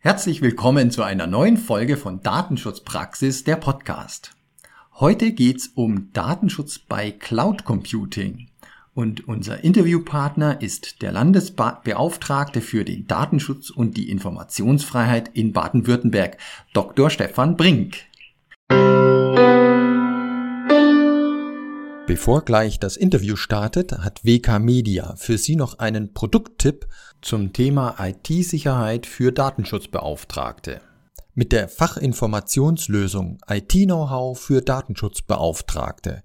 Herzlich willkommen zu einer neuen Folge von Datenschutzpraxis, der Podcast. Heute geht's um Datenschutz bei Cloud Computing. Und unser Interviewpartner ist der Landesbeauftragte für den Datenschutz und die Informationsfreiheit in Baden-Württemberg, Dr. Stefan Brink. Bevor gleich das Interview startet, hat WK Media für Sie noch einen Produkttipp zum Thema IT-Sicherheit für Datenschutzbeauftragte. Mit der Fachinformationslösung IT-Know-how für Datenschutzbeauftragte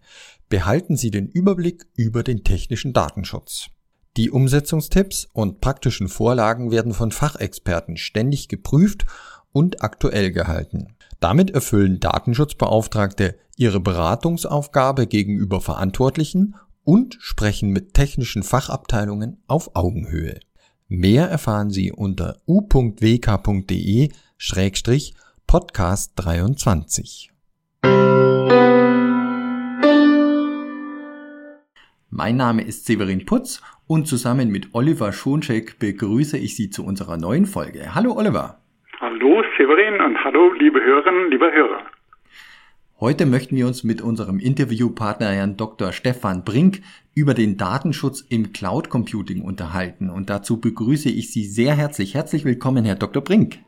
behalten Sie den Überblick über den technischen Datenschutz. Die Umsetzungstipps und praktischen Vorlagen werden von Fachexperten ständig geprüft und aktuell gehalten. Damit erfüllen Datenschutzbeauftragte ihre Beratungsaufgabe gegenüber Verantwortlichen und sprechen mit technischen Fachabteilungen auf Augenhöhe. Mehr erfahren Sie unter u.wk.de-podcast 23. Mein Name ist Severin Putz und zusammen mit Oliver Schoncheck begrüße ich Sie zu unserer neuen Folge. Hallo Oliver. Hallo Severin und hallo liebe Hörerinnen, lieber Hörer. Heute möchten wir uns mit unserem Interviewpartner Herrn Dr. Stefan Brink über den Datenschutz im Cloud Computing unterhalten. Und dazu begrüße ich Sie sehr herzlich. Herzlich willkommen, Herr Dr. Brink.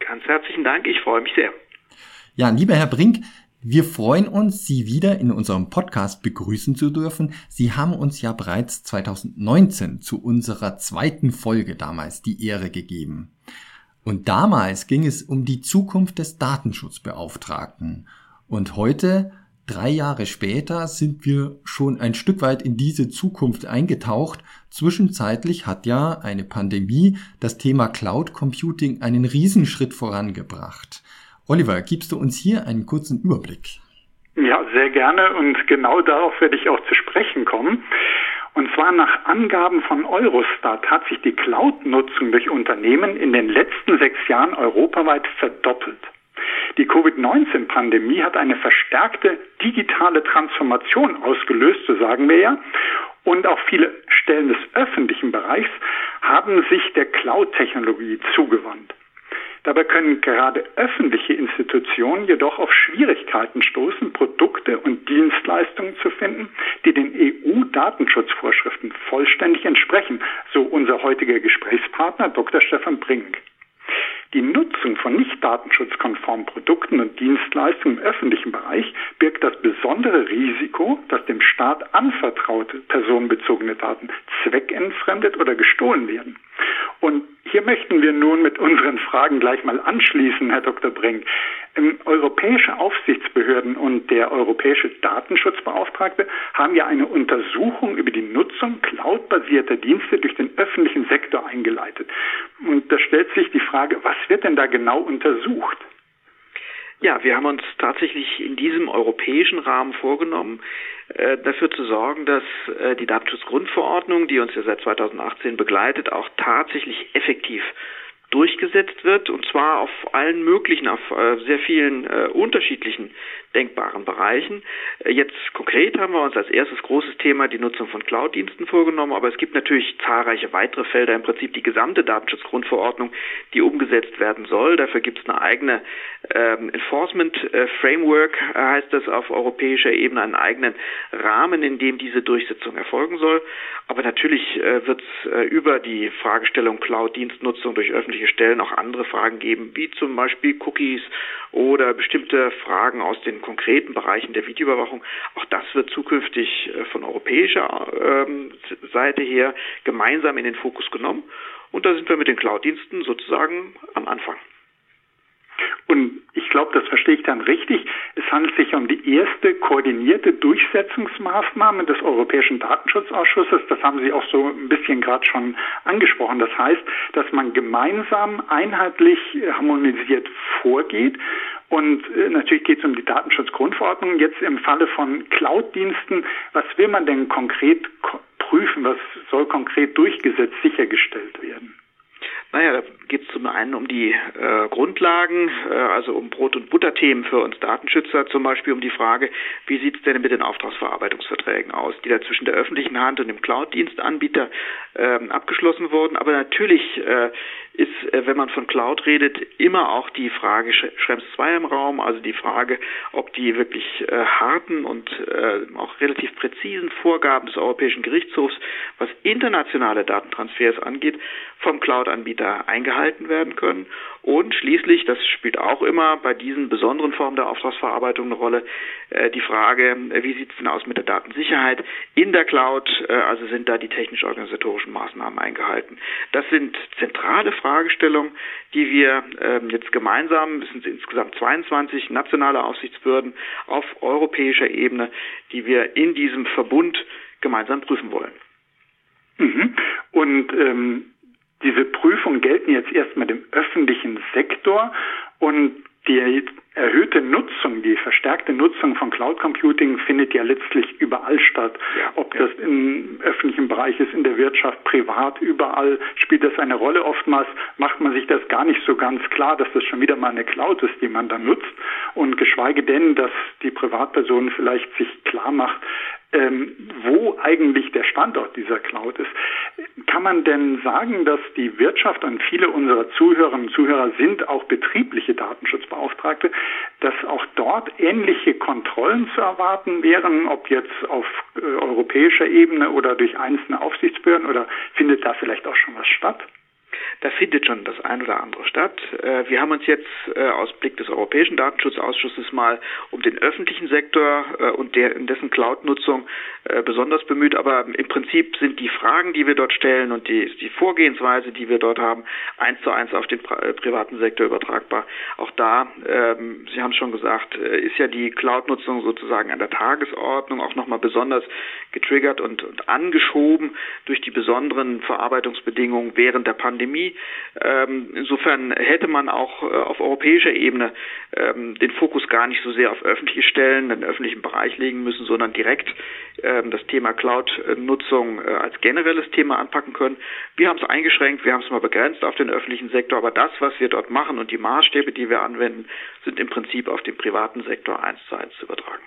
Ganz herzlichen Dank, ich freue mich sehr. Ja, lieber Herr Brink, wir freuen uns, Sie wieder in unserem Podcast begrüßen zu dürfen. Sie haben uns ja bereits 2019 zu unserer zweiten Folge damals die Ehre gegeben. Und damals ging es um die Zukunft des Datenschutzbeauftragten. Und heute, drei Jahre später, sind wir schon ein Stück weit in diese Zukunft eingetaucht. Zwischenzeitlich hat ja eine Pandemie das Thema Cloud Computing einen Riesenschritt vorangebracht. Oliver, gibst du uns hier einen kurzen Überblick? Ja, sehr gerne und genau darauf werde ich auch zu sprechen kommen. Und zwar nach Angaben von Eurostat hat sich die Cloud-Nutzung durch Unternehmen in den letzten sechs Jahren europaweit verdoppelt. Die Covid-19-Pandemie hat eine verstärkte digitale Transformation ausgelöst, so sagen wir ja. Und auch viele Stellen des öffentlichen Bereichs haben sich der Cloud-Technologie zugewandt. Dabei können gerade öffentliche Institutionen jedoch auf Schwierigkeiten stoßen, Produkte und Dienstleistungen zu finden, die den EU-Datenschutzvorschriften vollständig entsprechen, so unser heutiger Gesprächspartner Dr. Stefan Brink. Die Nutzung von nicht datenschutzkonformen Produkten und Dienstleistungen im öffentlichen Bereich birgt das besondere Risiko, dass dem Staat anvertraute personenbezogene Daten zweckentfremdet oder gestohlen werden. Und hier möchten wir nun mit unseren Fragen gleich mal anschließen, Herr Dr. Brink. Ähm, europäische Aufsichtsbehörden und der europäische Datenschutzbeauftragte haben ja eine Untersuchung über die Nutzung cloudbasierter Dienste durch den öffentlichen Sektor eingeleitet. Und da stellt sich die Frage, was wird denn da genau untersucht? Ja, wir haben uns tatsächlich in diesem europäischen Rahmen vorgenommen, äh, dafür zu sorgen, dass äh, die Datenschutzgrundverordnung, die uns ja seit 2018 begleitet, auch tatsächlich effektiv durchgesetzt wird und zwar auf allen möglichen, auf äh, sehr vielen äh, unterschiedlichen denkbaren Bereichen. Äh, jetzt konkret haben wir uns als erstes großes Thema die Nutzung von Cloud-Diensten vorgenommen, aber es gibt natürlich zahlreiche weitere Felder, im Prinzip die gesamte Datenschutzgrundverordnung, die umgesetzt werden soll. Dafür gibt es eine eigene ähm, Enforcement äh, Framework, heißt das auf europäischer Ebene, einen eigenen Rahmen, in dem diese Durchsetzung erfolgen soll. Aber natürlich wird es über die Fragestellung Cloud-Dienstnutzung durch öffentliche Stellen auch andere Fragen geben, wie zum Beispiel Cookies oder bestimmte Fragen aus den konkreten Bereichen der Videoüberwachung. Auch das wird zukünftig äh, von europäischer ähm, Seite her gemeinsam in den Fokus genommen. Und da sind wir mit den Cloud-Diensten sozusagen am Anfang. Und glaube, das verstehe ich dann richtig. Es handelt sich um die erste koordinierte Durchsetzungsmaßnahme des Europäischen Datenschutzausschusses. Das haben Sie auch so ein bisschen gerade schon angesprochen. Das heißt, dass man gemeinsam einheitlich harmonisiert vorgeht. Und äh, natürlich geht es um die Datenschutzgrundverordnung. Jetzt im Falle von Cloud-Diensten, was will man denn konkret prüfen? Was soll konkret durchgesetzt sichergestellt werden? Naja, da geht es zum einen um die äh, Grundlagen, äh, also um Brot- und Butterthemen für uns Datenschützer, zum Beispiel um die Frage, wie sieht es denn mit den Auftragsverarbeitungsverträgen aus, die da zwischen der öffentlichen Hand und dem Cloud-Dienstanbieter ähm, abgeschlossen worden. Aber natürlich äh, ist, äh, wenn man von Cloud redet, immer auch die Frage Schrems 2 im Raum, also die Frage, ob die wirklich äh, harten und äh, auch relativ präzisen Vorgaben des Europäischen Gerichtshofs, was internationale Datentransfers angeht, vom Cloud-Anbieter eingehalten werden können. Und schließlich, das spielt auch immer bei diesen besonderen Formen der Auftragsverarbeitung eine Rolle, äh, die Frage, äh, wie sieht es denn aus mit der Datensicherheit in der Cloud, äh, also sind da die technisch-organisatorischen Maßnahmen eingehalten. Das sind zentrale Fragestellungen, die wir ähm, jetzt gemeinsam, es sind insgesamt 22 nationale Aufsichtsbehörden auf europäischer Ebene, die wir in diesem Verbund gemeinsam prüfen wollen. Mhm. Und ähm, diese Prüfungen gelten jetzt erstmal dem öffentlichen Sektor und die erhöhte Nutzung, die verstärkte Nutzung von Cloud Computing findet ja letztlich überall statt. Ja, Ob ja. das im öffentlichen Bereich ist, in der Wirtschaft, privat, überall spielt das eine Rolle. Oftmals macht man sich das gar nicht so ganz klar, dass das schon wieder mal eine Cloud ist, die man da nutzt. Und geschweige denn, dass die Privatperson vielleicht sich klar macht, ähm, wo eigentlich der Standort dieser Cloud ist. Kann man denn sagen, dass die Wirtschaft und viele unserer Zuhörerinnen und Zuhörer sind auch betriebliche Datenschutzbeauftragte, dass auch dort ähnliche Kontrollen zu erwarten wären, ob jetzt auf äh, europäischer Ebene oder durch einzelne Aufsichtsbehörden oder findet da vielleicht auch schon was statt? Da findet schon das ein oder andere statt. Äh, wir haben uns jetzt äh, aus Blick des Europäischen Datenschutzausschusses mal um den öffentlichen Sektor äh, und dessen Cloud-Nutzung besonders bemüht. Aber im Prinzip sind die Fragen, die wir dort stellen und die, die Vorgehensweise, die wir dort haben, eins zu eins auf den privaten Sektor übertragbar. Auch da, ähm, Sie haben es schon gesagt, ist ja die Cloud-Nutzung sozusagen an der Tagesordnung auch nochmal besonders getriggert und, und angeschoben durch die besonderen Verarbeitungsbedingungen während der Pandemie. Ähm, insofern hätte man auch äh, auf europäischer Ebene ähm, den Fokus gar nicht so sehr auf öffentliche Stellen, den öffentlichen Bereich legen müssen, sondern direkt ähm, das Thema Cloud-Nutzung äh, als generelles Thema anpacken können. Wir haben es eingeschränkt, wir haben es mal begrenzt auf den öffentlichen Sektor, aber das, was wir dort machen und die Maßstäbe, die wir anwenden, sind im Prinzip auf den privaten Sektor eins zu eins zu übertragen.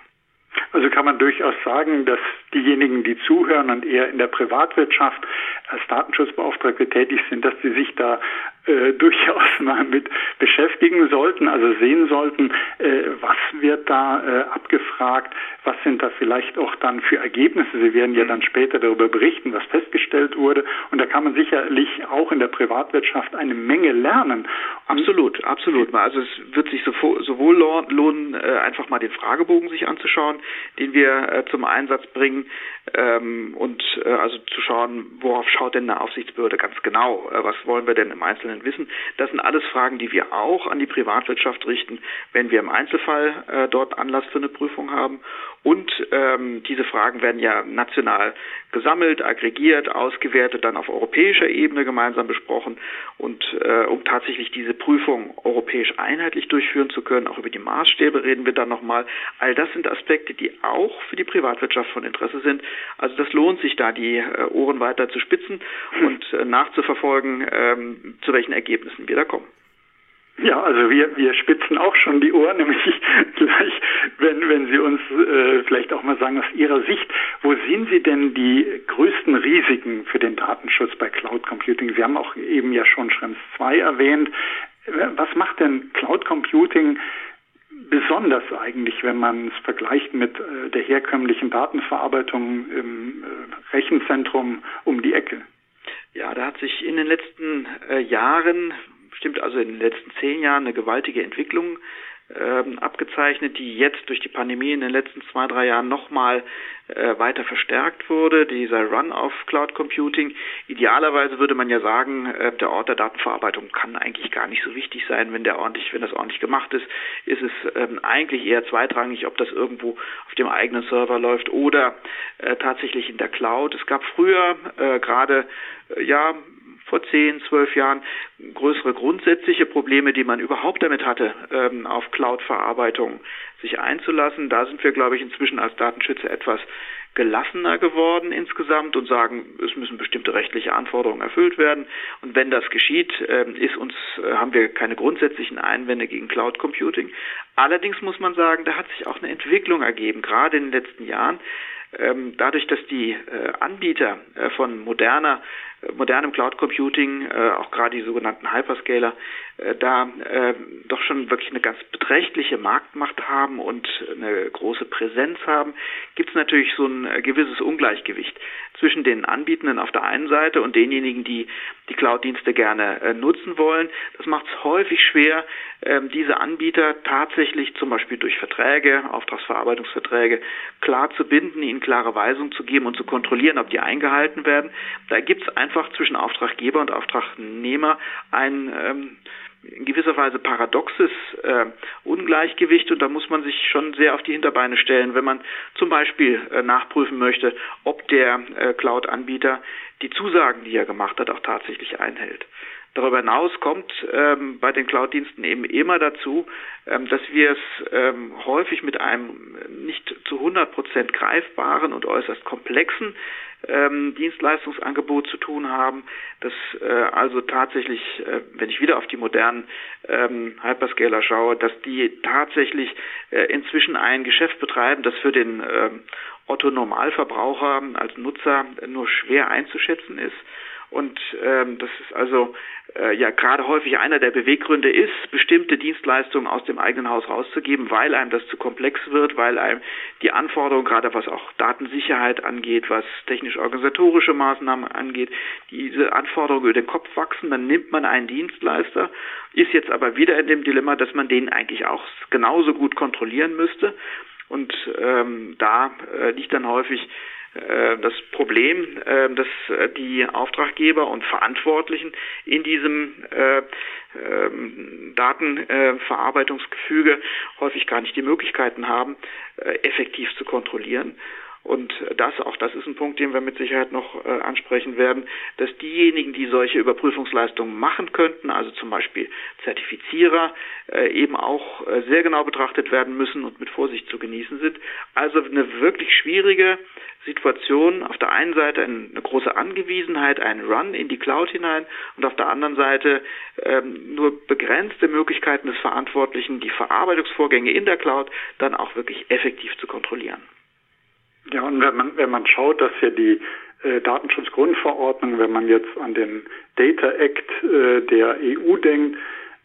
Also kann man durchaus sagen, dass diejenigen, die zuhören und eher in der Privatwirtschaft als Datenschutzbeauftragte tätig sind, dass sie sich da äh, durchaus mal mit beschäftigen sollten, also sehen sollten, äh, was wird da äh, abgefragt, was sind da vielleicht auch dann für Ergebnisse. Sie werden ja dann später darüber berichten, was festgestellt wurde. Und da kann man sicherlich auch in der Privatwirtschaft eine Menge lernen. Absolut, absolut. Also es wird sich sowohl lohnen, äh, einfach mal den Fragebogen sich anzuschauen, den wir äh, zum Einsatz bringen, ähm, und äh, also zu schauen, worauf schaut denn eine Aufsichtsbehörde ganz genau, was wollen wir denn im Einzelnen wissen. Das sind alles Fragen, die wir auch an die Privatwirtschaft richten, wenn wir im Einzelfall äh, dort Anlass für eine Prüfung haben. Und ähm, diese Fragen werden ja national gesammelt, aggregiert, ausgewertet, dann auf europäischer Ebene gemeinsam besprochen. Und äh, um tatsächlich diese Prüfung europäisch einheitlich durchführen zu können, auch über die Maßstäbe reden wir dann nochmal. All das sind Aspekte, die auch für die Privatwirtschaft von Interesse sind. Also das lohnt sich da, die äh, Ohren weiter zu spitzen und äh, nachzuverfolgen, ähm, zu welchen Ergebnissen wir da kommen. Ja, also wir, wir spitzen auch schon die Ohren, nämlich gleich, wenn, wenn Sie uns äh, vielleicht auch mal sagen, aus Ihrer Sicht, wo sehen Sie denn die größten Risiken für den Datenschutz bei Cloud Computing? Sie haben auch eben ja schon Schrems 2 erwähnt. Was macht denn Cloud Computing besonders eigentlich, wenn man es vergleicht mit äh, der herkömmlichen Datenverarbeitung im äh, Rechenzentrum um die Ecke? Ja, da hat sich in den letzten äh, Jahren bestimmt also in den letzten zehn Jahren eine gewaltige Entwicklung ähm, abgezeichnet, die jetzt durch die Pandemie in den letzten zwei, drei Jahren nochmal äh, weiter verstärkt wurde, dieser Run auf Cloud Computing. Idealerweise würde man ja sagen, äh, der Ort der Datenverarbeitung kann eigentlich gar nicht so wichtig sein, wenn der ordentlich, wenn das ordentlich gemacht ist, ist es ähm, eigentlich eher zweitrangig, ob das irgendwo auf dem eigenen Server läuft oder äh, tatsächlich in der Cloud. Es gab früher äh, gerade äh, ja vor zehn, zwölf Jahren größere grundsätzliche Probleme, die man überhaupt damit hatte, ähm, auf Cloud-Verarbeitung sich einzulassen. Da sind wir, glaube ich, inzwischen als Datenschützer etwas gelassener geworden insgesamt und sagen, es müssen bestimmte rechtliche Anforderungen erfüllt werden. Und wenn das geschieht, ähm, ist uns, äh, haben wir keine grundsätzlichen Einwände gegen Cloud Computing. Allerdings muss man sagen, da hat sich auch eine Entwicklung ergeben, gerade in den letzten Jahren, ähm, dadurch, dass die äh, Anbieter äh, von moderner modernem Cloud Computing, äh, auch gerade die sogenannten Hyperscaler, äh, da äh, doch schon wirklich eine ganz beträchtliche Marktmacht haben und eine große Präsenz haben, gibt es natürlich so ein gewisses Ungleichgewicht zwischen den Anbietenden auf der einen Seite und denjenigen, die die Cloud-Dienste gerne nutzen wollen. Das macht es häufig schwer, ähm, diese Anbieter tatsächlich zum Beispiel durch Verträge, Auftragsverarbeitungsverträge, klar zu binden, ihnen klare Weisungen zu geben und zu kontrollieren, ob die eingehalten werden. Da gibt es einfach zwischen Auftraggeber und Auftragnehmer ein ähm, in gewisser Weise paradoxes äh, Ungleichgewicht und da muss man sich schon sehr auf die Hinterbeine stellen, wenn man zum Beispiel äh, nachprüfen möchte, ob der äh, Cloud-Anbieter die Zusagen, die er gemacht hat, auch tatsächlich einhält. Darüber hinaus kommt ähm, bei den Cloud-Diensten eben immer dazu, ähm, dass wir es ähm, häufig mit einem nicht zu 100 Prozent greifbaren und äußerst komplexen ähm, Dienstleistungsangebot zu tun haben, dass äh, also tatsächlich, äh, wenn ich wieder auf die modernen ähm, Hyperscaler schaue, dass die tatsächlich äh, inzwischen ein Geschäft betreiben, das für den ähm, Otto Normalverbraucher als Nutzer nur schwer einzuschätzen ist und ähm, das ist also äh, ja gerade häufig einer der Beweggründe ist, bestimmte Dienstleistungen aus dem eigenen Haus rauszugeben, weil einem das zu komplex wird, weil einem die Anforderungen, gerade was auch Datensicherheit angeht, was technisch-organisatorische Maßnahmen angeht, diese Anforderungen über den Kopf wachsen, dann nimmt man einen Dienstleister, ist jetzt aber wieder in dem Dilemma, dass man den eigentlich auch genauso gut kontrollieren müsste. Und ähm, da äh, liegt dann häufig das Problem, äh, dass äh, die Auftraggeber und Verantwortlichen in diesem ähm, Datenverarbeitungsgefüge häufig gar nicht die Möglichkeiten haben, effektiv zu kontrollieren. Und das, auch das ist ein Punkt, den wir mit Sicherheit noch äh, ansprechen werden, dass diejenigen, die solche Überprüfungsleistungen machen könnten, also zum Beispiel Zertifizierer, äh, eben auch äh, sehr genau betrachtet werden müssen und mit Vorsicht zu genießen sind. Also eine wirklich schwierige Situation. Auf der einen Seite eine große Angewiesenheit, ein Run in die Cloud hinein und auf der anderen Seite ähm, nur begrenzte Möglichkeiten des Verantwortlichen, die Verarbeitungsvorgänge in der Cloud dann auch wirklich effektiv zu kontrollieren. Ja, und wenn man, wenn man schaut, dass ja die äh, Datenschutzgrundverordnung, wenn man jetzt an den Data Act äh, der EU denkt,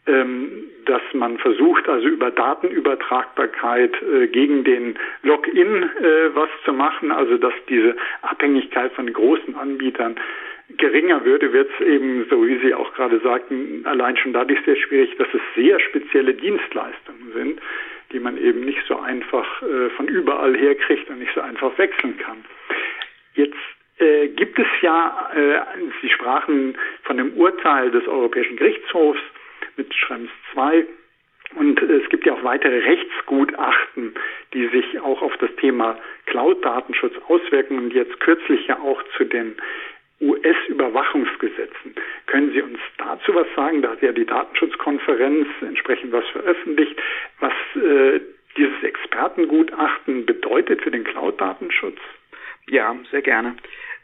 ähm, dass man versucht, also über Datenübertragbarkeit äh, gegen den Login äh, was zu machen, also dass diese Abhängigkeit von großen Anbietern geringer würde, wird es eben, so wie Sie auch gerade sagten, allein schon dadurch sehr schwierig, dass es sehr spezielle Dienstleistungen sind, die man eben nicht so einfach äh, von überall her kriegt und nicht so einfach wechseln kann. Jetzt äh, gibt es ja, äh, Sie sprachen von dem Urteil des Europäischen Gerichtshofs mit Schrems 2 und es gibt ja auch weitere Rechtsgutachten, die sich auch auf das Thema Cloud-Datenschutz auswirken und jetzt kürzlich ja auch zu den US-Überwachungsgesetzen. Können Sie uns dazu was sagen? Da hat ja die Datenschutzkonferenz entsprechend was veröffentlicht, was äh, dieses Expertengutachten bedeutet für den Cloud-Datenschutz. Ja, sehr gerne.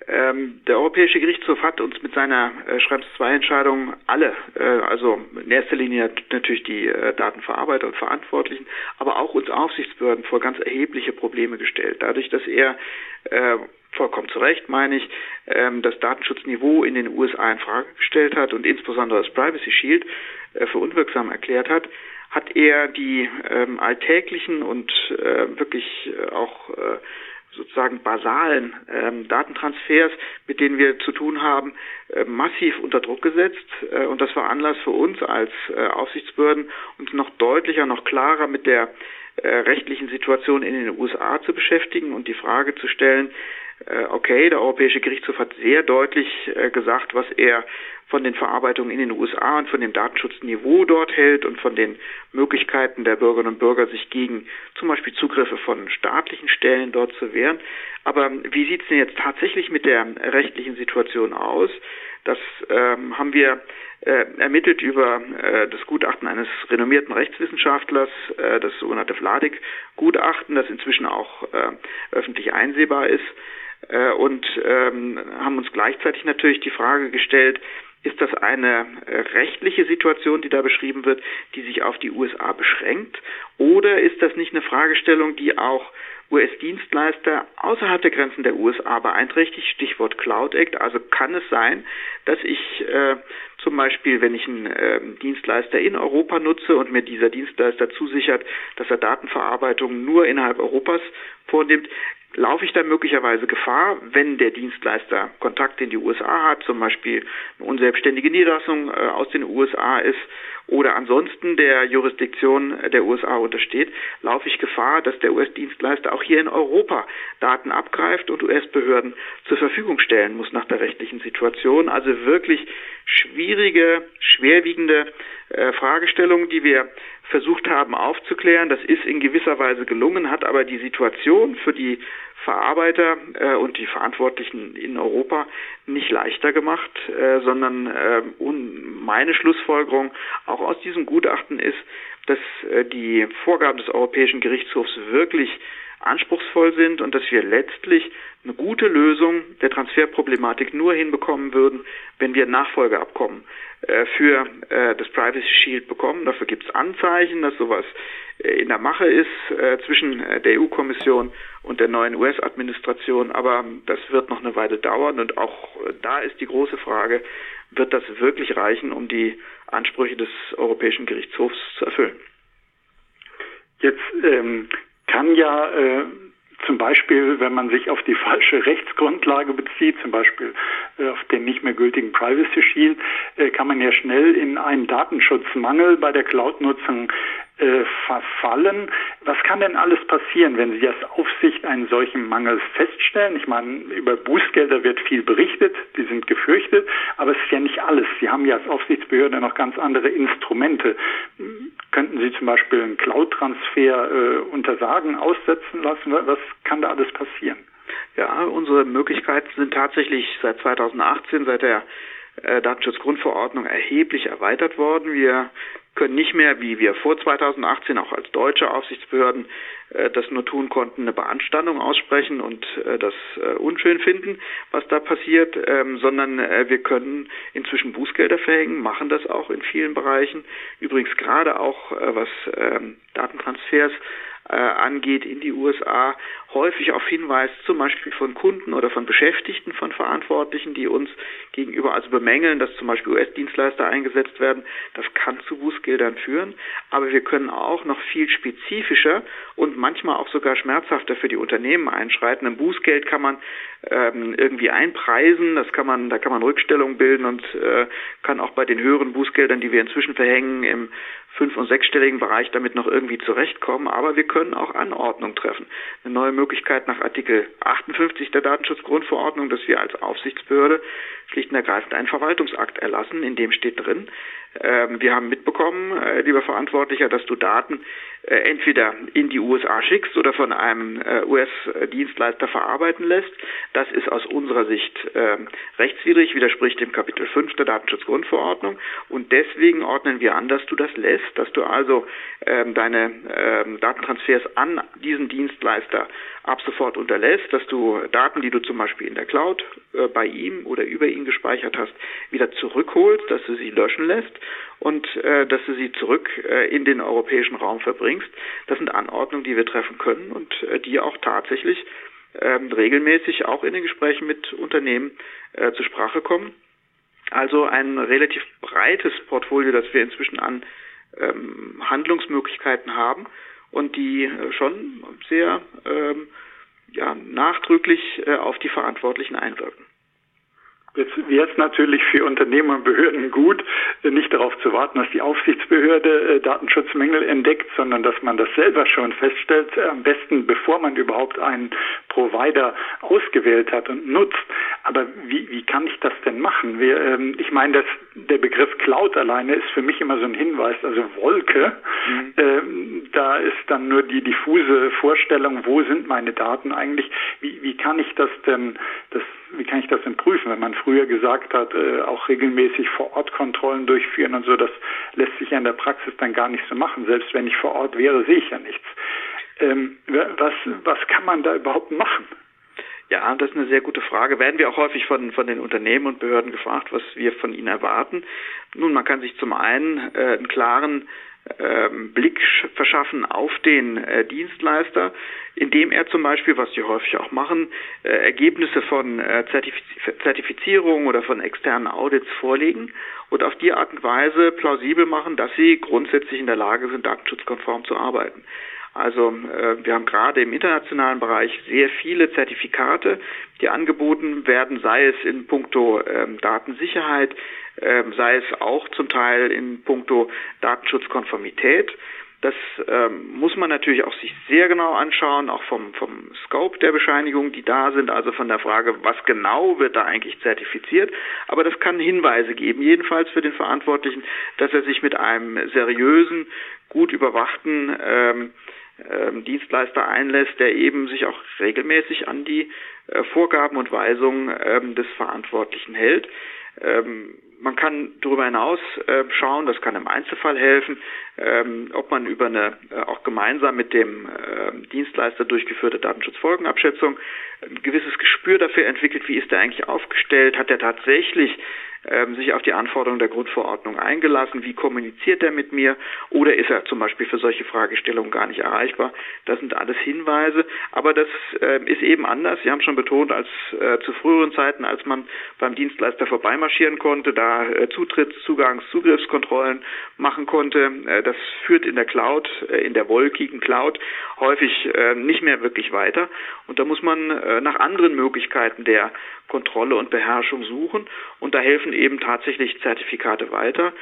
Ähm, der Europäische Gerichtshof hat uns mit seiner äh, Schrems 2 Entscheidung alle, äh, also in erster Linie natürlich die äh, Datenverarbeiter und Verantwortlichen, aber auch uns Aufsichtsbehörden vor ganz erhebliche Probleme gestellt. Dadurch, dass er äh, vollkommen zu Recht, meine ich, ähm, das Datenschutzniveau in den USA in Frage gestellt hat und insbesondere das Privacy Shield äh, für unwirksam erklärt hat, hat er die ähm, alltäglichen und äh, wirklich äh, auch äh, sozusagen basalen ähm, Datentransfers, mit denen wir zu tun haben, äh, massiv unter Druck gesetzt. Äh, und das war Anlass für uns als äh, Aufsichtsbehörden, uns noch deutlicher, noch klarer mit der äh, rechtlichen Situation in den USA zu beschäftigen und die Frage zu stellen, okay, der Europäische Gerichtshof hat sehr deutlich äh, gesagt, was er von den Verarbeitungen in den USA und von dem Datenschutzniveau dort hält und von den Möglichkeiten der Bürgerinnen und Bürger, sich gegen zum Beispiel Zugriffe von staatlichen Stellen dort zu wehren. Aber wie sieht es denn jetzt tatsächlich mit der rechtlichen Situation aus? Das ähm, haben wir äh, ermittelt über äh, das Gutachten eines renommierten Rechtswissenschaftlers, äh, das sogenannte Vladik-Gutachten, das inzwischen auch äh, öffentlich einsehbar ist äh, und ähm, haben uns gleichzeitig natürlich die Frage gestellt, ist das eine äh, rechtliche Situation, die da beschrieben wird, die sich auf die USA beschränkt? Oder ist das nicht eine Fragestellung, die auch US-Dienstleister außerhalb der Grenzen der USA beeinträchtigt, Stichwort Cloud Act. Also kann es sein, dass ich äh, zum Beispiel, wenn ich einen äh, Dienstleister in Europa nutze und mir dieser Dienstleister zusichert, dass er Datenverarbeitung nur innerhalb Europas vornimmt, laufe ich dann möglicherweise Gefahr, wenn der Dienstleister Kontakt in die USA hat, zum Beispiel eine unselbstständige Niederlassung äh, aus den USA ist oder ansonsten der Jurisdiktion der USA untersteht, laufe ich Gefahr, dass der US-Dienstleister auch hier in Europa Daten abgreift und US-Behörden zur Verfügung stellen muss nach der rechtlichen Situation. Also wirklich schwierige, schwerwiegende äh, Fragestellungen, die wir versucht haben aufzuklären. Das ist in gewisser Weise gelungen, hat aber die Situation für die Verarbeiter äh, und die Verantwortlichen in Europa nicht leichter gemacht, äh, sondern äh, meine Schlussfolgerung auch aus diesem Gutachten ist, dass äh, die Vorgaben des Europäischen Gerichtshofs wirklich anspruchsvoll sind und dass wir letztlich eine gute Lösung der Transferproblematik nur hinbekommen würden, wenn wir Nachfolgeabkommen äh, für äh, das Privacy Shield bekommen. Dafür gibt es Anzeichen, dass sowas in der Mache ist zwischen der EU-Kommission und der neuen US-Administration, aber das wird noch eine Weile dauern und auch da ist die große Frage, wird das wirklich reichen, um die Ansprüche des Europäischen Gerichtshofs zu erfüllen? Jetzt ähm, kann ja äh, zum Beispiel, wenn man sich auf die falsche Rechtsgrundlage bezieht, zum Beispiel äh, auf den nicht mehr gültigen Privacy Shield, äh, kann man ja schnell in einen Datenschutzmangel bei der Cloud-Nutzung äh, verfallen. Was kann denn alles passieren, wenn Sie als Aufsicht einen solchen Mangel feststellen? Ich meine, über Bußgelder wird viel berichtet, die sind gefürchtet, aber es ist ja nicht alles. Sie haben ja als Aufsichtsbehörde noch ganz andere Instrumente. Könnten Sie zum Beispiel einen Cloud-Transfer äh, untersagen, aussetzen lassen? Was kann da alles passieren? Ja, unsere Möglichkeiten sind tatsächlich seit 2018, seit der äh, Datenschutzgrundverordnung erheblich erweitert worden. Wir können nicht mehr, wie wir vor 2018 auch als deutsche Aufsichtsbehörden äh, das nur tun konnten, eine Beanstandung aussprechen und äh, das äh, unschön finden, was da passiert, ähm, sondern äh, wir können inzwischen Bußgelder verhängen, machen das auch in vielen Bereichen. Übrigens gerade auch äh, was ähm, Datentransfers äh, angeht in die USA, häufig auf Hinweis zum Beispiel von Kunden oder von Beschäftigten von Verantwortlichen, die uns gegenüber also bemängeln, dass zum Beispiel US-Dienstleister eingesetzt werden. Das kann zu Bußgeldern führen, aber wir können auch noch viel spezifischer und manchmal auch sogar schmerzhafter für die Unternehmen einschreiten. Ein Bußgeld kann man ähm, irgendwie einpreisen, das kann man, da kann man Rückstellungen bilden und äh, kann auch bei den höheren Bußgeldern, die wir inzwischen verhängen, im fünf- und sechsstelligen Bereich damit noch irgendwie zurechtkommen, aber wir können auch Anordnung treffen. Eine neue Möglichkeit nach Artikel 58 der Datenschutzgrundverordnung, dass wir als Aufsichtsbehörde schlicht und ergreifend einen Verwaltungsakt erlassen, in dem steht drin, ähm, wir haben mitbekommen, äh, lieber Verantwortlicher, dass du Daten entweder in die USA schickst oder von einem äh, US-Dienstleister verarbeiten lässt. Das ist aus unserer Sicht ähm, rechtswidrig, widerspricht dem Kapitel 5 der Datenschutzgrundverordnung und deswegen ordnen wir an, dass du das lässt, dass du also ähm, deine Datentransfers an diesen Dienstleister ab sofort unterlässt, dass du Daten, die du zum Beispiel in der Cloud bei ihm oder über ihn gespeichert hast, wieder zurückholst, dass du sie löschen lässt und äh, dass du sie zurück äh, in den europäischen Raum verbringst. Das sind Anordnungen, die wir treffen können und äh, die auch tatsächlich ähm, regelmäßig auch in den Gesprächen mit Unternehmen äh, zur Sprache kommen. Also ein relativ breites Portfolio, das wir inzwischen an ähm, Handlungsmöglichkeiten haben und die äh, schon sehr ähm, ja, nachdrücklich äh, auf die Verantwortlichen einwirken. Jetzt wäre es natürlich für Unternehmen und Behörden gut, nicht darauf zu warten, dass die Aufsichtsbehörde äh, Datenschutzmängel entdeckt, sondern dass man das selber schon feststellt, äh, am besten bevor man überhaupt einen Provider ausgewählt hat und nutzt. Aber wie, wie kann ich das denn machen? Wir, ähm, ich meine, der Begriff Cloud alleine ist für mich immer so ein Hinweis, also Wolke, mhm. ähm, da ist dann nur die diffuse Vorstellung, wo sind meine Daten eigentlich? Wie, wie kann ich das denn, das, wie kann ich das denn prüfen, wenn man früher gesagt hat, äh, auch regelmäßig vor Ort Kontrollen durchführen und so, das lässt sich ja in der Praxis dann gar nicht so machen. Selbst wenn ich vor Ort wäre, sehe ich ja nichts. Ähm, was, was kann man da überhaupt machen? Ja, das ist eine sehr gute Frage. Werden wir auch häufig von, von den Unternehmen und Behörden gefragt, was wir von ihnen erwarten. Nun, man kann sich zum einen äh, einen klaren ähm, Blick verschaffen auf den äh, Dienstleister, indem er zum Beispiel, was sie häufig auch machen, äh, Ergebnisse von äh, Zertifiz Zertifizierung oder von externen Audits vorlegen und auf die Art und Weise plausibel machen, dass sie grundsätzlich in der Lage sind, datenschutzkonform zu arbeiten. Also äh, wir haben gerade im internationalen Bereich sehr viele Zertifikate, die angeboten werden, sei es in puncto ähm, Datensicherheit, ähm, sei es auch zum Teil in puncto Datenschutzkonformität. Das ähm, muss man natürlich auch sich sehr genau anschauen, auch vom, vom Scope der Bescheinigungen, die da sind, also von der Frage, was genau wird da eigentlich zertifiziert. Aber das kann Hinweise geben, jedenfalls für den Verantwortlichen, dass er sich mit einem seriösen, gut überwachten ähm, ähm, Dienstleister einlässt, der eben sich auch regelmäßig an die äh, Vorgaben und Weisungen ähm, des Verantwortlichen hält. Ähm, man kann darüber hinaus äh, schauen, das kann im Einzelfall helfen, ähm, ob man über eine äh, auch gemeinsam mit dem äh, Dienstleister durchgeführte Datenschutzfolgenabschätzung ein gewisses Gespür dafür entwickelt, wie ist er eigentlich aufgestellt, hat er tatsächlich sich auf die Anforderungen der Grundverordnung eingelassen, wie kommuniziert er mit mir oder ist er zum Beispiel für solche Fragestellungen gar nicht erreichbar. Das sind alles Hinweise, aber das äh, ist eben anders. Sie haben schon betont, als äh, zu früheren Zeiten, als man beim Dienstleister vorbeimarschieren konnte, da äh, Zutritts-, Zugangs-, Zugriffskontrollen machen konnte. Äh, das führt in der Cloud, in der wolkigen Cloud häufig nicht mehr wirklich weiter und da muss man nach anderen Möglichkeiten der Kontrolle und Beherrschung suchen und da helfen eben tatsächlich Zertifikate weiter.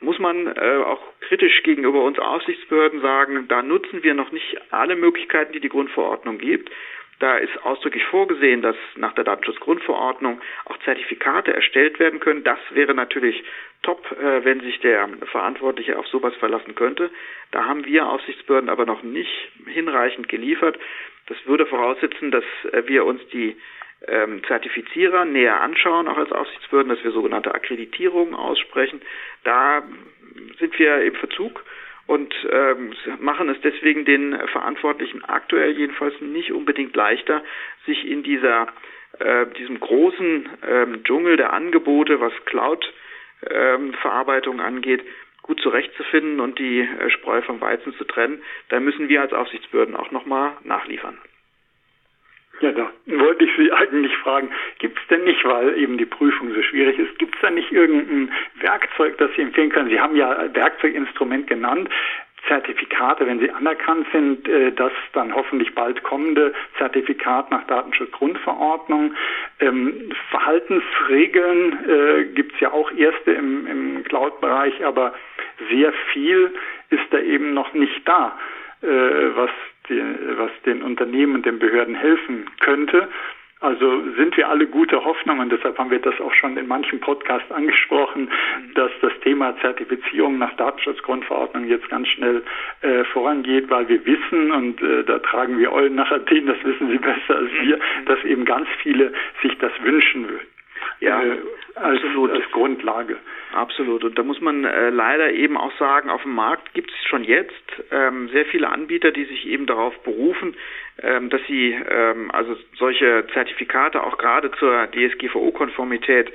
Muss man äh, auch kritisch gegenüber uns Aufsichtsbehörden sagen, da nutzen wir noch nicht alle Möglichkeiten, die die Grundverordnung gibt. Da ist ausdrücklich vorgesehen, dass nach der Datenschutzgrundverordnung auch Zertifikate erstellt werden können. Das wäre natürlich top, äh, wenn sich der Verantwortliche auf sowas verlassen könnte. Da haben wir Aufsichtsbehörden aber noch nicht hinreichend geliefert. Das würde voraussetzen, dass äh, wir uns die ähm, Zertifizierer näher anschauen, auch als Aufsichtsbehörden, dass wir sogenannte Akkreditierungen aussprechen. Da sind wir im Verzug und ähm, machen es deswegen den Verantwortlichen aktuell jedenfalls nicht unbedingt leichter, sich in dieser äh, diesem großen ähm, Dschungel der Angebote, was Cloud-Verarbeitung ähm, angeht, gut zurechtzufinden und die äh, Spreu vom Weizen zu trennen. Da müssen wir als Aufsichtsbehörden auch nochmal nachliefern. Ja, da wollte ich Sie eigentlich fragen, gibt es denn nicht, weil eben die Prüfung so schwierig ist, gibt es da nicht irgendein Werkzeug, das Sie empfehlen können? Sie haben ja Werkzeuginstrument genannt. Zertifikate, wenn sie anerkannt sind, äh, das dann hoffentlich bald kommende Zertifikat nach Datenschutzgrundverordnung. Ähm, Verhaltensregeln äh, gibt es ja auch erste im, im Cloud-Bereich, aber sehr viel ist da eben noch nicht da, äh, was die, was den Unternehmen und den Behörden helfen könnte. Also sind wir alle gute Hoffnung und deshalb haben wir das auch schon in manchen Podcasts angesprochen, dass das Thema Zertifizierung nach Datenschutzgrundverordnung jetzt ganz schnell äh, vorangeht, weil wir wissen und äh, da tragen wir Eulen nach Athen, das wissen Sie besser als wir, dass eben ganz viele sich das wünschen würden. Ja, äh, als, absolut. als Grundlage. Absolut. Und da muss man äh, leider eben auch sagen, auf dem Markt gibt es schon jetzt ähm, sehr viele Anbieter, die sich eben darauf berufen, ähm, dass sie ähm, also solche Zertifikate auch gerade zur DSGVO-Konformität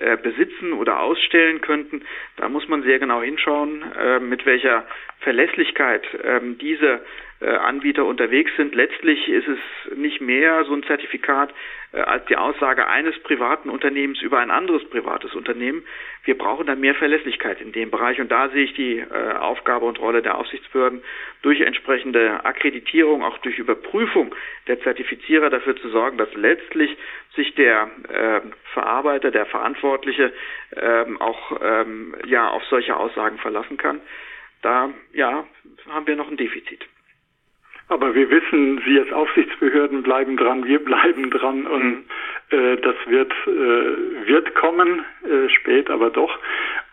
äh, besitzen oder ausstellen könnten. Da muss man sehr genau hinschauen, äh, mit welcher Verlässlichkeit ähm, diese Anbieter unterwegs sind. Letztlich ist es nicht mehr so ein Zertifikat äh, als die Aussage eines privaten Unternehmens über ein anderes privates Unternehmen. Wir brauchen da mehr Verlässlichkeit in dem Bereich und da sehe ich die äh, Aufgabe und Rolle der Aufsichtsbehörden durch entsprechende Akkreditierung, auch durch Überprüfung der Zertifizierer dafür zu sorgen, dass letztlich sich der äh, Verarbeiter, der Verantwortliche ähm, auch ähm, ja auf solche Aussagen verlassen kann. Da ja haben wir noch ein Defizit. Aber wir wissen, Sie als Aufsichtsbehörden bleiben dran, wir bleiben dran und mhm. äh, das wird, äh, wird kommen, äh, spät aber doch.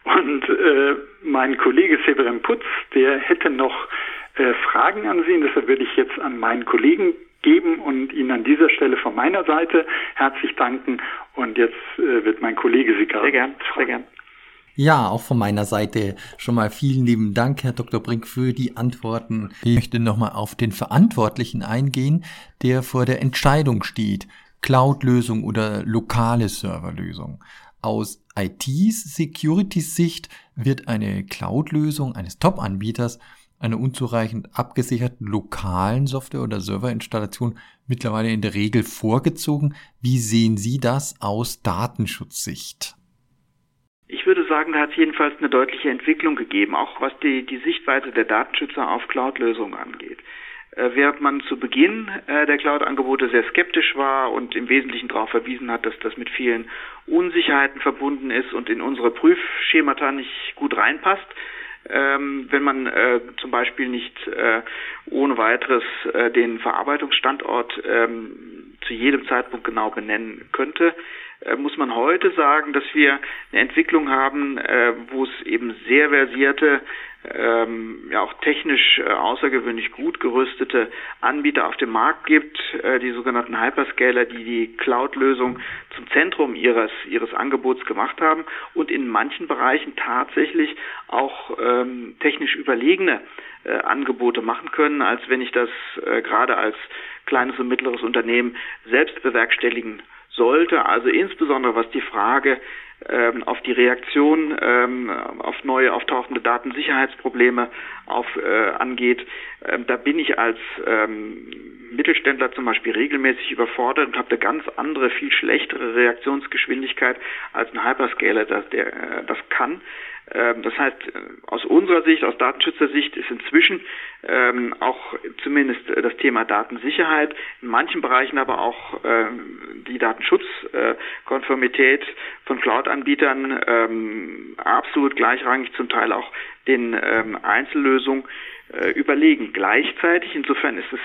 Und äh, mein Kollege Severin Putz, der hätte noch äh, Fragen an Sie und deshalb würde ich jetzt an meinen Kollegen geben und Ihnen an dieser Stelle von meiner Seite herzlich danken. Und jetzt äh, wird mein Kollege Sie gerade. Sehr gern, sehr gern. Ja, auch von meiner Seite schon mal vielen lieben Dank, Herr Dr. Brink, für die Antworten. Ich möchte nochmal auf den Verantwortlichen eingehen, der vor der Entscheidung steht. Cloud-Lösung oder lokale Serverlösung. Aus IT-Security-Sicht wird eine Cloud-Lösung eines Top-Anbieters einer unzureichend abgesicherten lokalen Software- oder Serverinstallation mittlerweile in der Regel vorgezogen. Wie sehen Sie das aus Datenschutzsicht? Ich würde sagen, da hat es jedenfalls eine deutliche Entwicklung gegeben, auch was die, die Sichtweise der Datenschützer auf Cloud-Lösungen angeht. Äh, während man zu Beginn äh, der Cloud-Angebote sehr skeptisch war und im Wesentlichen darauf verwiesen hat, dass das mit vielen Unsicherheiten verbunden ist und in unsere Prüfschemata nicht gut reinpasst, ähm, wenn man äh, zum Beispiel nicht ohne weiteres den Verarbeitungsstandort ähm, zu jedem Zeitpunkt genau benennen könnte, muss man heute sagen, dass wir eine Entwicklung haben, äh, wo es eben sehr versierte ähm, ja auch technisch äh, außergewöhnlich gut gerüstete Anbieter auf dem Markt gibt, äh, die sogenannten Hyperscaler, die die Cloud-Lösung zum Zentrum ihres ihres Angebots gemacht haben und in manchen Bereichen tatsächlich auch ähm, technisch überlegene äh, Angebote machen können, als wenn ich das äh, gerade als kleines und mittleres Unternehmen selbst bewerkstelligen sollte. Also insbesondere was die Frage ähm, auf die Reaktion ähm, auf neue auftauchende Datensicherheitsprobleme auf, äh, angeht. Ähm, da bin ich als ähm, Mittelständler zum Beispiel regelmäßig überfordert und habe eine ganz andere, viel schlechtere Reaktionsgeschwindigkeit als ein Hyperscaler, das, der äh, das kann. Ähm, das heißt, äh, aus unserer Sicht, aus Datenschützersicht ist inzwischen ähm, auch zumindest äh, das Thema Datensicherheit, in manchen Bereichen aber auch ähm, die Datenschutzkonformität äh, von Cloud-Anbietern absolut gleichrangig, zum Teil auch den Einzellösungen überlegen. Gleichzeitig, insofern ist es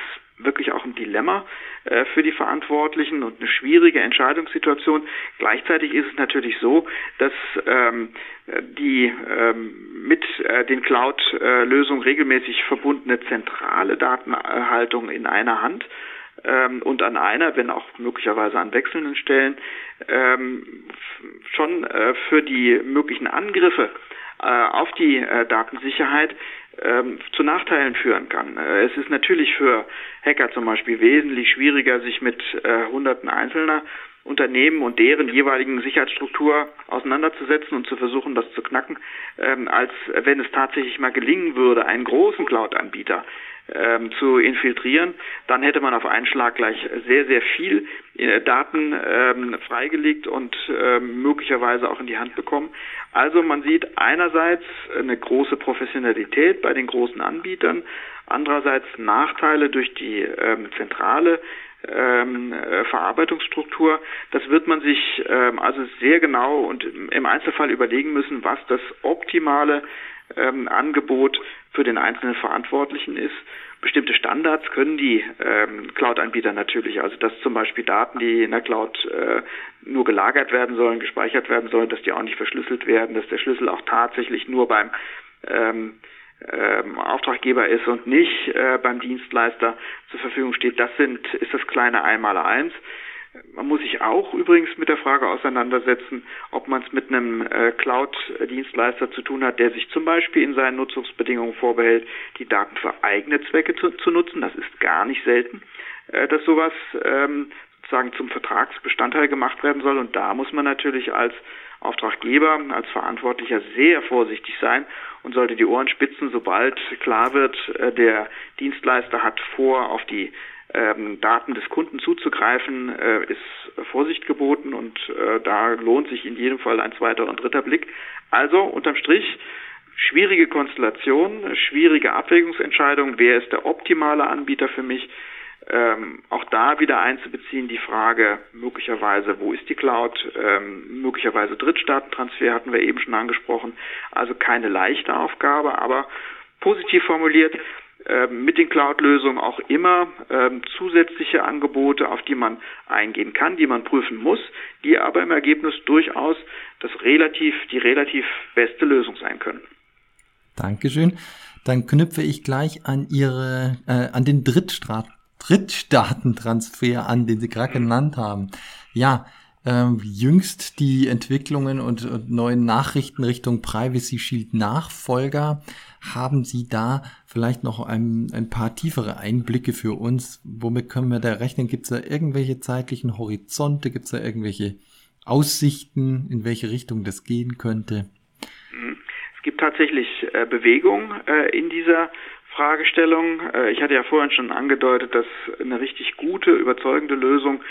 wirklich auch ein Dilemma äh, für die Verantwortlichen und eine schwierige Entscheidungssituation. Gleichzeitig ist es natürlich so, dass ähm, die ähm, mit äh, den Cloud-Lösungen regelmäßig verbundene zentrale Datenerhaltung in einer Hand ähm, und an einer, wenn auch möglicherweise an wechselnden Stellen, ähm, schon äh, für die möglichen Angriffe äh, auf die äh, Datensicherheit ähm, zu Nachteilen führen kann. Äh, es ist natürlich für Hacker zum Beispiel wesentlich schwieriger, sich mit äh, Hunderten einzelner Unternehmen und deren jeweiligen Sicherheitsstruktur auseinanderzusetzen und zu versuchen, das zu knacken, ähm, als wenn es tatsächlich mal gelingen würde, einen großen Cloud-Anbieter ähm, zu infiltrieren, dann hätte man auf einen Schlag gleich sehr, sehr viel äh, Daten ähm, freigelegt und ähm, möglicherweise auch in die Hand bekommen. Also man sieht einerseits eine große Professionalität bei den großen Anbietern, andererseits Nachteile durch die ähm, zentrale ähm, äh, Verarbeitungsstruktur. Das wird man sich ähm, also sehr genau und im Einzelfall überlegen müssen, was das optimale ähm, Angebot für den einzelnen Verantwortlichen ist. Bestimmte Standards können die ähm, Cloud-Anbieter natürlich, also dass zum Beispiel Daten, die in der Cloud äh, nur gelagert werden sollen, gespeichert werden sollen, dass die auch nicht verschlüsselt werden, dass der Schlüssel auch tatsächlich nur beim ähm, ähm, Auftraggeber ist und nicht äh, beim Dienstleister zur Verfügung steht. Das sind, ist das kleine Einmaleins. Man muss sich auch übrigens mit der Frage auseinandersetzen, ob man es mit einem äh, Cloud-Dienstleister zu tun hat, der sich zum Beispiel in seinen Nutzungsbedingungen vorbehält, die Daten für eigene Zwecke zu, zu nutzen. Das ist gar nicht selten, äh, dass sowas ähm, sozusagen zum Vertragsbestandteil gemacht werden soll. Und da muss man natürlich als Auftraggeber, als Verantwortlicher sehr vorsichtig sein und sollte die Ohren spitzen, sobald klar wird, äh, der Dienstleister hat vor, auf die ähm, Daten des Kunden zuzugreifen, äh, ist Vorsicht geboten und äh, da lohnt sich in jedem Fall ein zweiter und dritter Blick. Also unterm Strich schwierige Konstellation, schwierige Abwägungsentscheidung, wer ist der optimale Anbieter für mich. Ähm, auch da wieder einzubeziehen die Frage möglicherweise, wo ist die Cloud, ähm, möglicherweise Drittstaatentransfer hatten wir eben schon angesprochen. Also keine leichte Aufgabe, aber positiv formuliert, mit den Cloud-Lösungen auch immer ähm, zusätzliche Angebote, auf die man eingehen kann, die man prüfen muss, die aber im Ergebnis durchaus das relativ, die relativ beste Lösung sein können. Dankeschön. Dann knüpfe ich gleich an Ihre, äh, an den Drittstaat, Drittstaatentransfer an, den Sie gerade genannt haben. Ja, ähm, jüngst die Entwicklungen und, und, neuen Nachrichten Richtung Privacy Shield Nachfolger. Haben Sie da vielleicht noch ein, ein paar tiefere Einblicke für uns? Womit können wir da rechnen? Gibt es da irgendwelche zeitlichen Horizonte? Gibt es da irgendwelche Aussichten, in welche Richtung das gehen könnte? Es gibt tatsächlich äh, Bewegung äh, in dieser Fragestellung. Äh, ich hatte ja vorhin schon angedeutet, dass eine richtig gute, überzeugende Lösung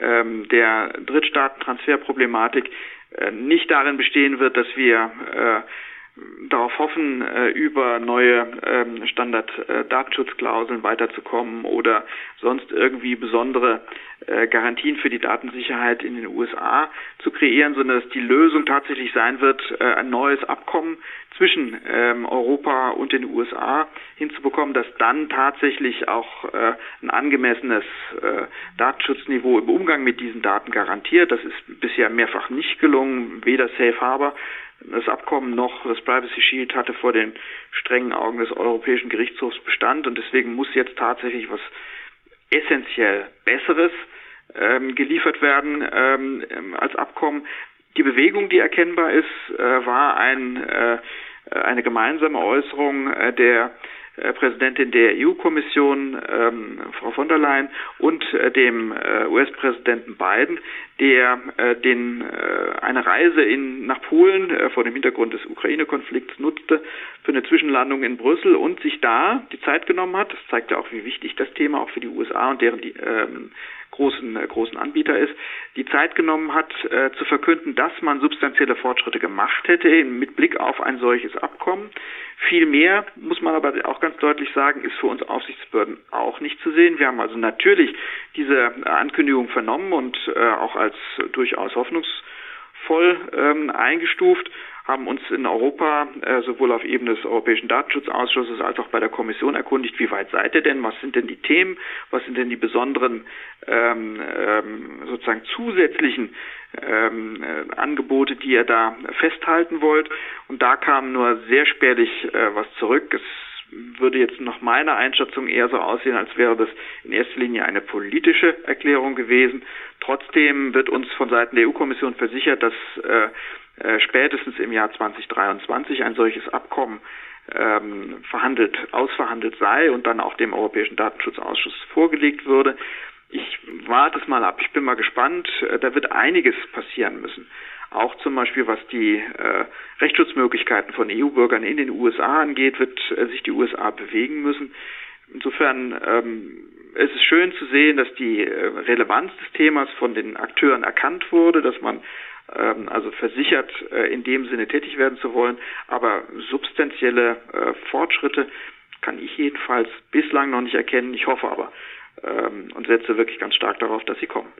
ähm, der Drittstaatentransferproblematik äh, nicht darin bestehen wird, dass wir äh, darauf hoffen, äh, über neue ähm, Standard-Datenschutzklauseln weiterzukommen oder sonst irgendwie besondere äh, Garantien für die Datensicherheit in den USA zu kreieren, sondern dass die Lösung tatsächlich sein wird, äh, ein neues Abkommen zwischen ähm, Europa und den USA hinzubekommen, das dann tatsächlich auch ein angemessenes Datenschutzniveau im Umgang mit diesen Daten garantiert. Das ist bisher mehrfach nicht gelungen, weder Safe Harbor das Abkommen noch, das Privacy Shield hatte vor den strengen Augen des Europäischen Gerichtshofs Bestand und deswegen muss jetzt tatsächlich was essentiell Besseres ähm, geliefert werden ähm, als Abkommen. Die Bewegung, die erkennbar ist, äh, war ein, äh, eine gemeinsame Äußerung äh, der Präsidentin der EU-Kommission, ähm, Frau von der Leyen, und äh, dem äh, US-Präsidenten Biden, der äh, den, äh, eine Reise in, nach Polen äh, vor dem Hintergrund des Ukraine-Konflikts nutzte für eine Zwischenlandung in Brüssel und sich da die Zeit genommen hat. Das zeigt ja auch, wie wichtig das Thema auch für die USA und deren die, ähm, großen, äh, großen Anbieter ist, die Zeit genommen hat, äh, zu verkünden, dass man substanzielle Fortschritte gemacht hätte mit Blick auf ein solches Abkommen. Viel mehr, muss man aber auch ganz deutlich sagen, ist für uns Aufsichtsbehörden auch nicht zu sehen. Wir haben also natürlich diese Ankündigung vernommen und äh, auch als durchaus hoffnungsvoll ähm, eingestuft haben uns in Europa äh, sowohl auf Ebene des Europäischen Datenschutzausschusses als auch bei der Kommission erkundigt, wie weit seid ihr denn, was sind denn die Themen, was sind denn die besonderen ähm, ähm, sozusagen zusätzlichen ähm, äh, Angebote, die ihr da festhalten wollt. Und da kam nur sehr spärlich äh, was zurück. Es würde jetzt nach meiner Einschätzung eher so aussehen, als wäre das in erster Linie eine politische Erklärung gewesen. Trotzdem wird uns von Seiten der EU-Kommission versichert, dass äh, äh, spätestens im Jahr 2023 ein solches Abkommen ähm, verhandelt, ausverhandelt sei und dann auch dem Europäischen Datenschutzausschuss vorgelegt würde. Ich warte es mal ab. Ich bin mal gespannt. Äh, da wird einiges passieren müssen. Auch zum Beispiel was die äh, Rechtsschutzmöglichkeiten von EU-Bürgern in den USA angeht, wird äh, sich die USA bewegen müssen. Insofern ähm, es ist schön zu sehen, dass die äh, Relevanz des Themas von den Akteuren erkannt wurde, dass man ähm, also versichert, äh, in dem Sinne tätig werden zu wollen. Aber substanzielle äh, Fortschritte kann ich jedenfalls bislang noch nicht erkennen. Ich hoffe aber ähm, und setze wirklich ganz stark darauf, dass sie kommen.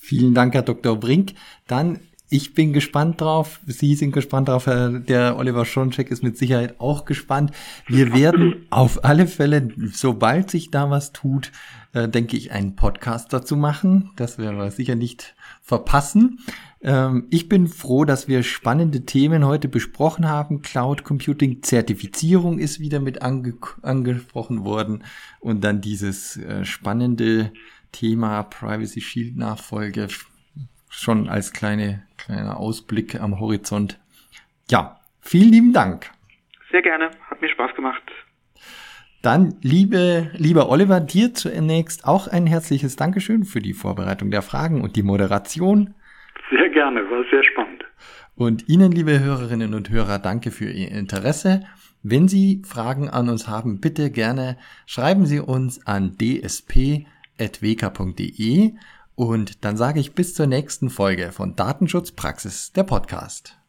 Vielen Dank, Herr Dr. Brink. Dann ich bin gespannt drauf. Sie sind gespannt drauf. Der Oliver Schoncheck ist mit Sicherheit auch gespannt. Wir werden auf alle Fälle, sobald sich da was tut, äh, denke ich, einen Podcast dazu machen. Das werden wir sicher nicht verpassen. Ähm, ich bin froh, dass wir spannende Themen heute besprochen haben. Cloud Computing Zertifizierung ist wieder mit ange angesprochen worden und dann dieses äh, spannende Thema Privacy Shield Nachfolge schon als kleine, kleiner Ausblick am Horizont. Ja, vielen lieben Dank. Sehr gerne, hat mir Spaß gemacht. Dann, liebe, lieber Oliver, dir zunächst auch ein herzliches Dankeschön für die Vorbereitung der Fragen und die Moderation. Sehr gerne, war sehr spannend. Und Ihnen, liebe Hörerinnen und Hörer, danke für Ihr Interesse. Wenn Sie Fragen an uns haben, bitte gerne schreiben Sie uns an und dann sage ich bis zur nächsten Folge von Datenschutzpraxis, der Podcast.